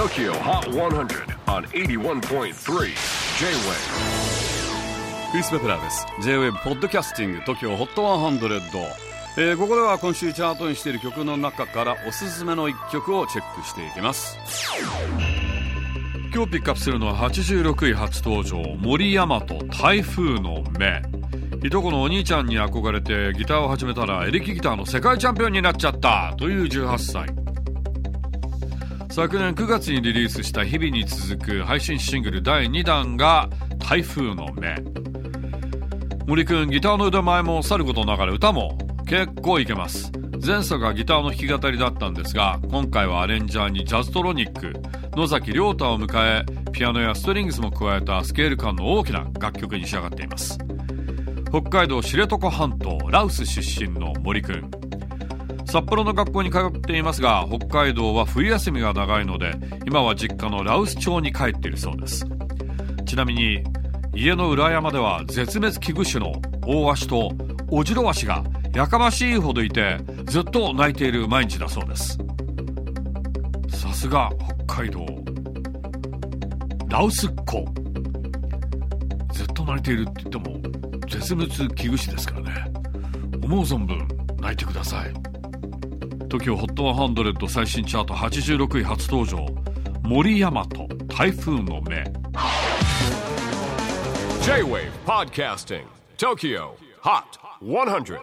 TOKYO HOT 100 on 81.3 J-WAVE クリス・ベプラーです。J-WAVE ポッドキャスティング TOKYO HOT 100、えー、ここでは今週チャートにしている曲の中からおすすめの一曲をチェックしていきます。今日ピックアップするのは86位初登場森山と台風の目。いとこのお兄ちゃんに憧れてギターを始めたらエレキギターの世界チャンピオンになっちゃった。という18歳。昨年9月にリリースした日々に続く配信シングル第2弾が台風の目森くんギターの腕前もさることながら歌も結構いけます。前作がギターの弾き語りだったんですが今回はアレンジャーにジャズトロニック。野崎亮太を迎えピアノやストリングスも加えたスケール感の大きな楽曲に仕上がっています。北海道知床半島ラウス出身の森くん。札幌の学校に通っていますが北海道は冬休みが長いので今は実家の羅臼町に帰っているそうです。ちなみに家の裏山では絶滅危惧種のオオワシとオジロワシがやかましいほどいてずっと泣いている毎日だそうです。さすが北海道。ラウスっ子ずっと泣いているって言っても絶滅危惧種ですからね。思う存分泣いてください。TOKIOHOT100 最新チャート86位初登場森山と台風の目 J-WAVE PODCASTING TOKYO HOT 100